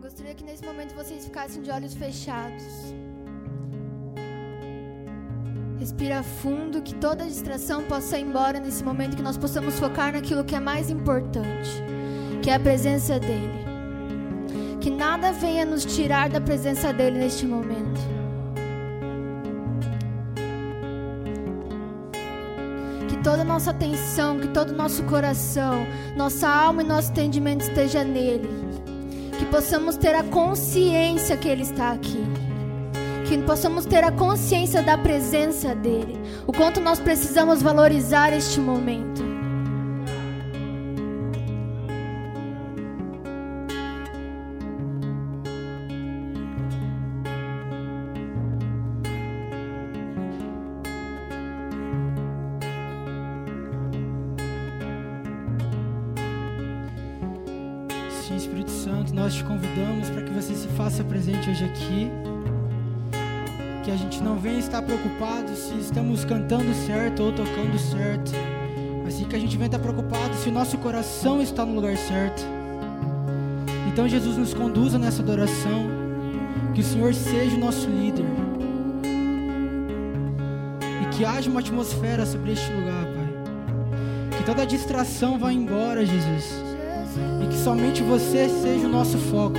Gostaria que nesse momento vocês ficassem de olhos fechados. Respira fundo, que toda distração possa ir embora nesse momento, que nós possamos focar naquilo que é mais importante, que é a presença dEle. Que nada venha nos tirar da presença dEle neste momento. Que toda nossa atenção, que todo nosso coração, nossa alma e nosso entendimento esteja nele. Possamos ter a consciência que Ele está aqui que possamos ter a consciência da presença dEle, o quanto nós precisamos valorizar este momento. Sim, Espírito Santo, nós te convidamos para que você se faça presente hoje aqui que a gente não venha estar preocupado se estamos cantando certo ou tocando certo, mas sim que a gente venha estar preocupado se o nosso coração está no lugar certo. Então Jesus nos conduza nessa adoração, que o Senhor seja o nosso líder e que haja uma atmosfera sobre este lugar, Pai. Que toda distração vá embora, Jesus, somente você seja o nosso foco,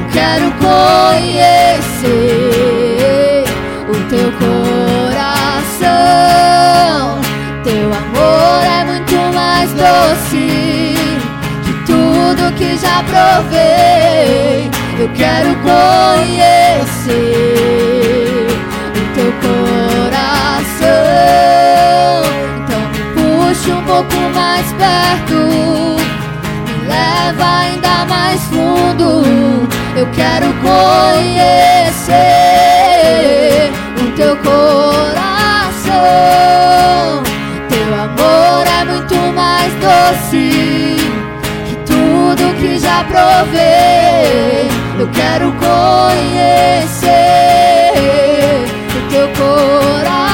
Eu quero conhecer o teu coração. Teu amor é muito mais doce que tudo que já provei. Eu quero conhecer o teu coração. Então me puxa um pouco mais perto fundo. Eu quero conhecer o teu coração. Teu amor é muito mais doce que tudo que já provei. Eu quero conhecer o teu coração.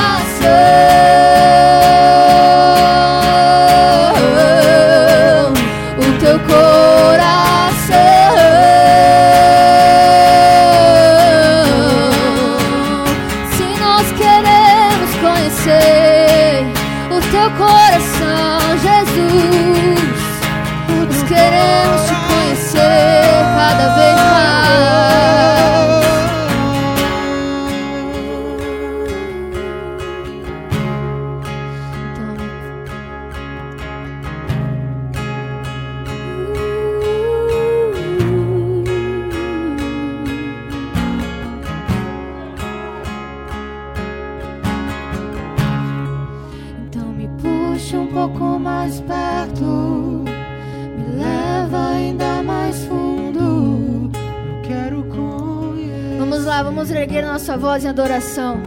Adoração.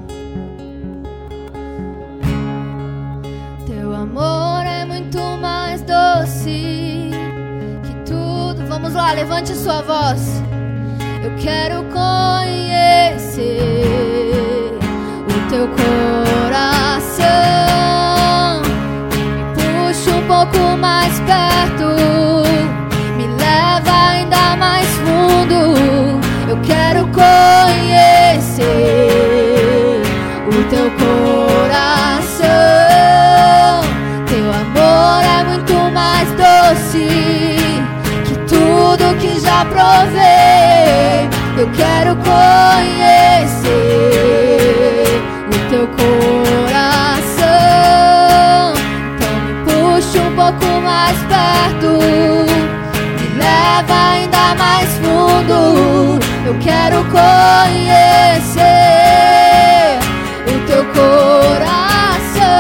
Teu amor é muito mais doce que tudo. Vamos lá, levante sua voz. Eu quero conhecer o teu coração. Me puxa um pouco mais perto, me leva ainda mais fundo. Eu quero conhecer coração. Teu amor é muito mais doce que tudo que já provei. Eu quero conhecer o teu coração. Então me puxa um pouco mais perto, me leva ainda mais fundo. Eu quero conhecer coração.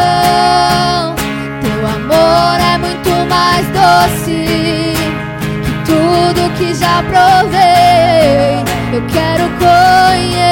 Teu amor é muito mais doce que tudo que já provei. Eu quero conhecer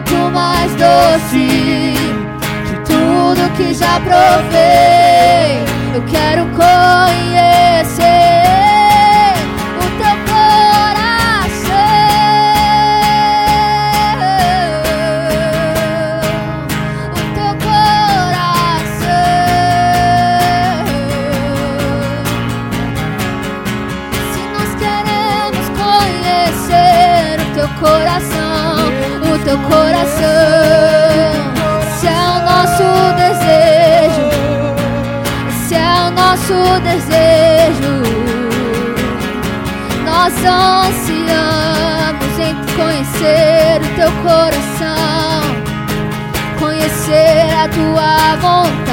muito mais doce que tudo que já provei. Eu quero conhecer. Ansiamos em conhecer o teu coração, conhecer a tua vontade,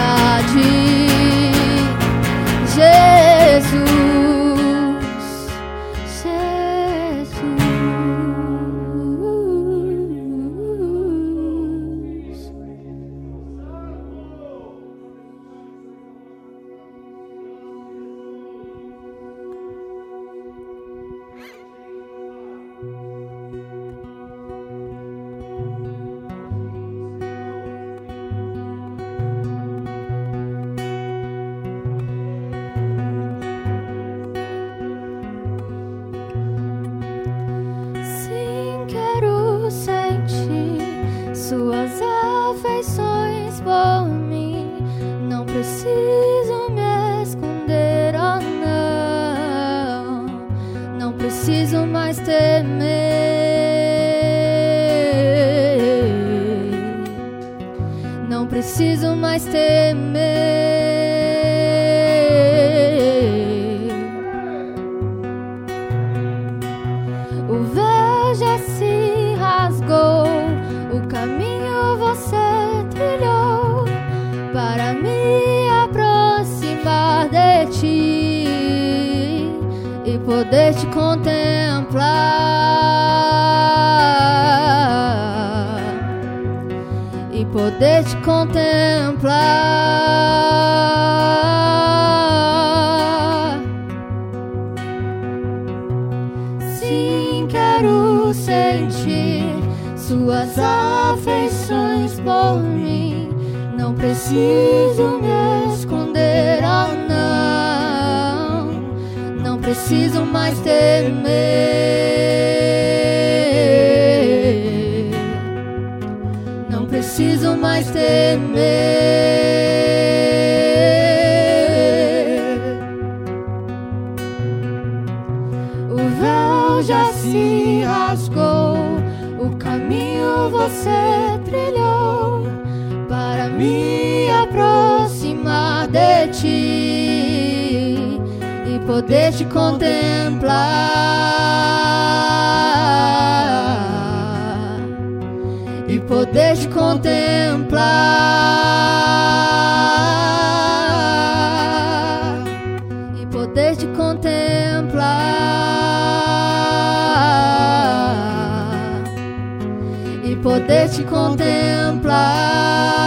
te contemplar e poder te contemplar. temer. Não preciso mais temer. O véu já se rasgou, o caminho você trilhou para me aproximar de ti poder te contemplar. E poder te contemplar. E poder te contemplar. E poder te contemplar.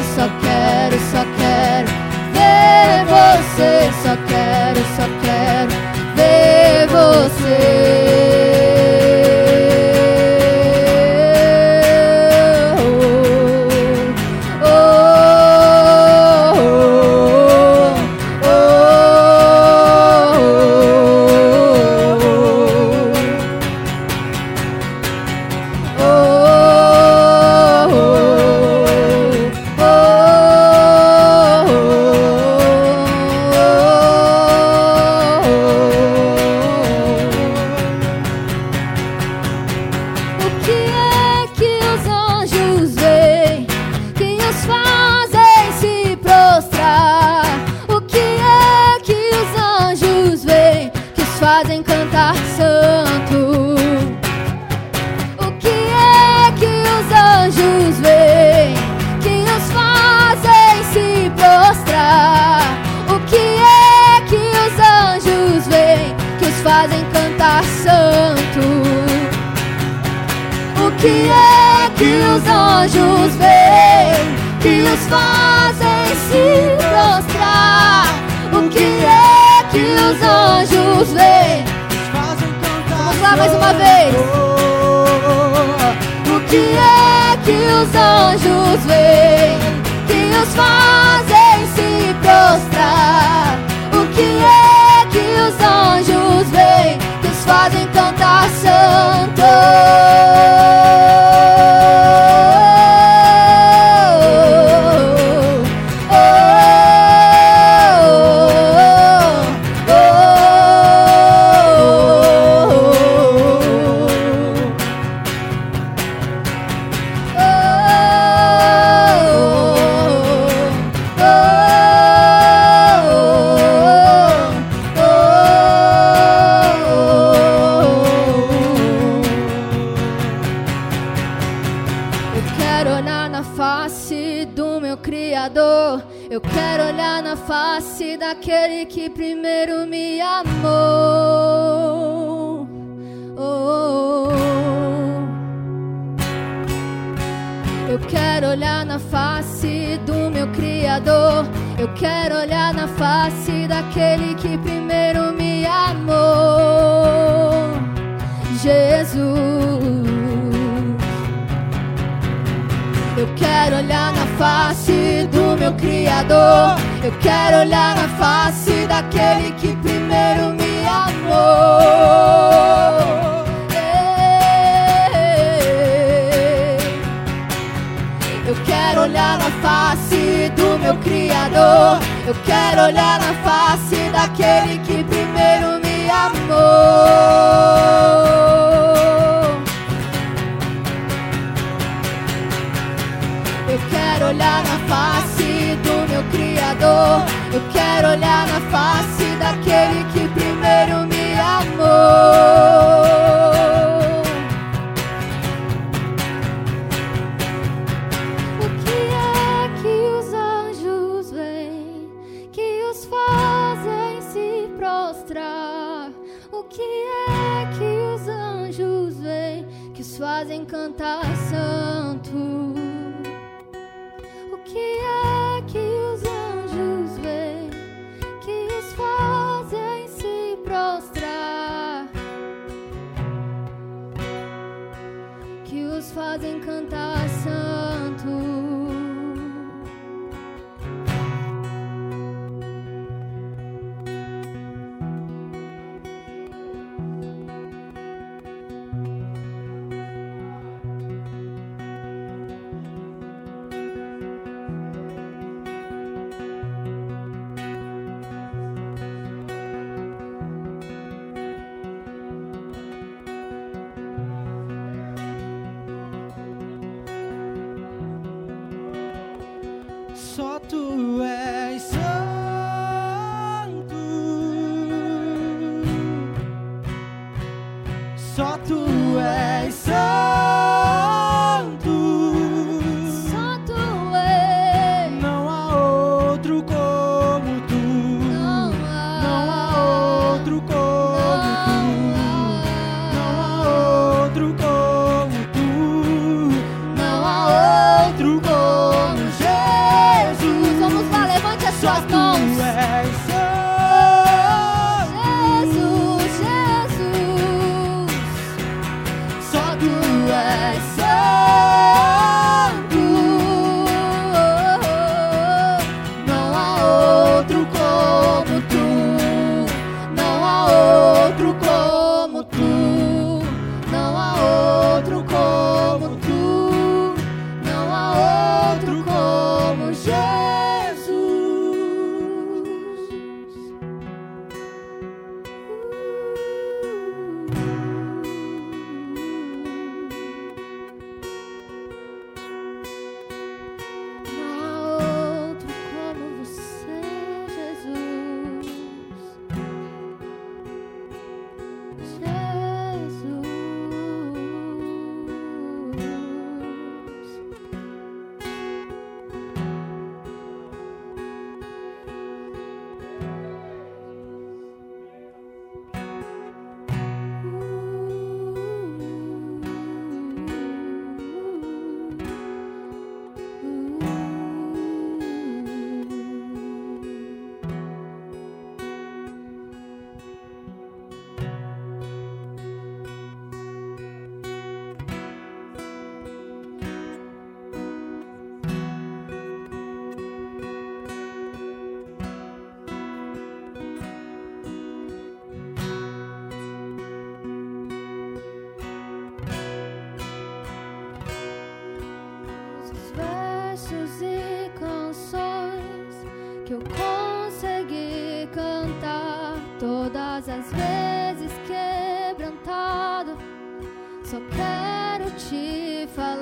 que é que os anjos veem, que os fazem se prostrar? O que é que os anjos veem? Vamos lá mais uma vez. O que é que os anjos veem, que os fazem se prostrar? fazem cantar santo. Eu quero olhar na face do meu Criador. Eu quero olhar na face daquele que primeiro me amou. Eu quero olhar na face do meu Criador. Eu quero olhar na face. plantas.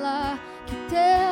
Te falar que teu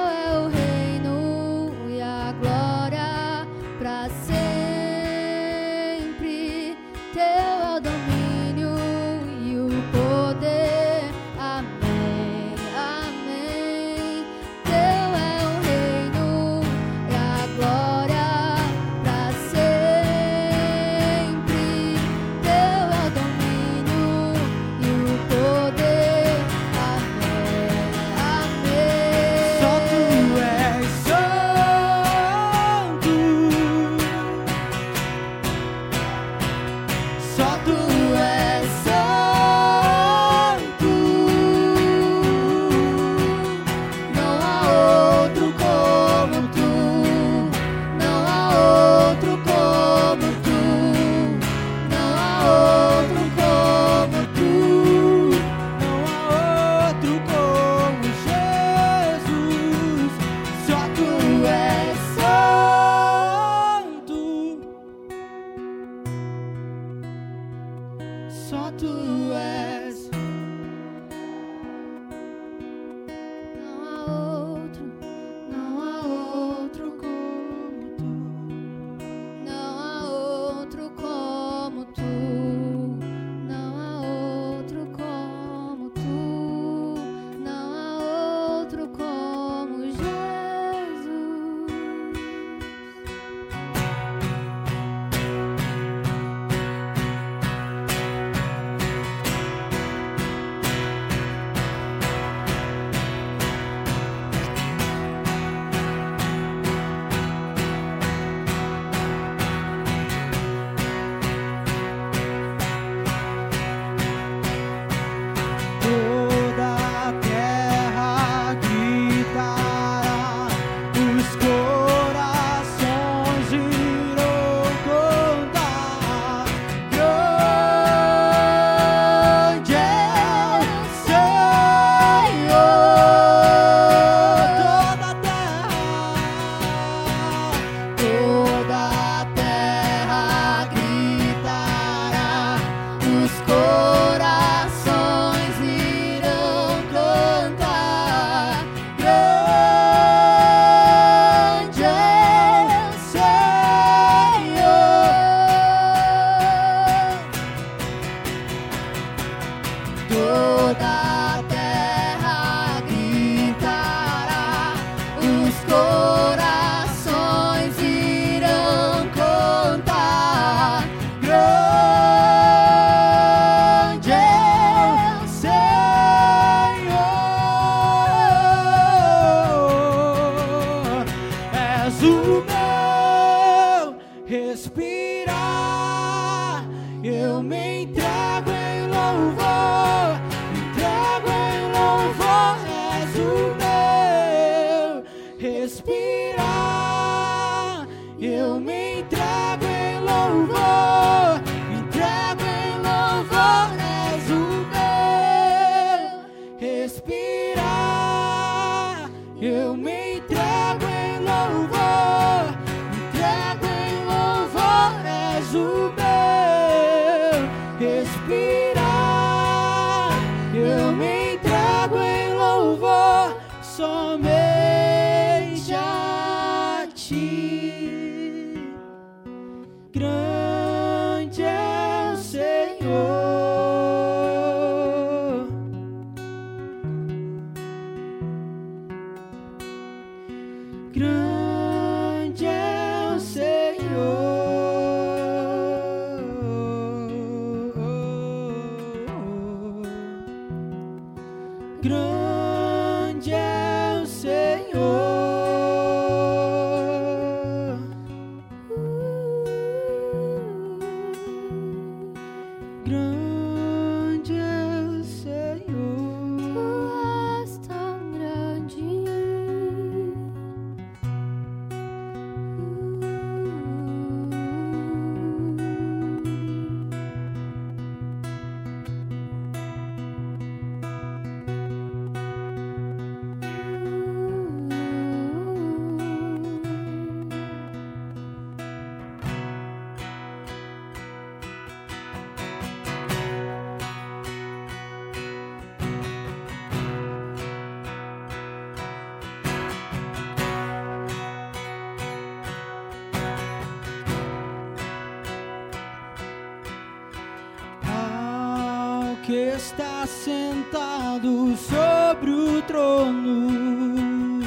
que está sentado sobre o trono,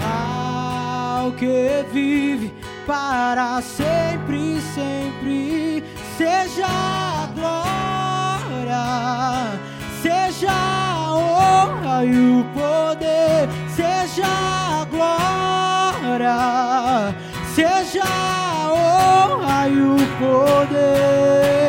ao que vive para sempre, sempre, seja a glória, seja a honra e o poder, seja a glória, seja a honra e o poder.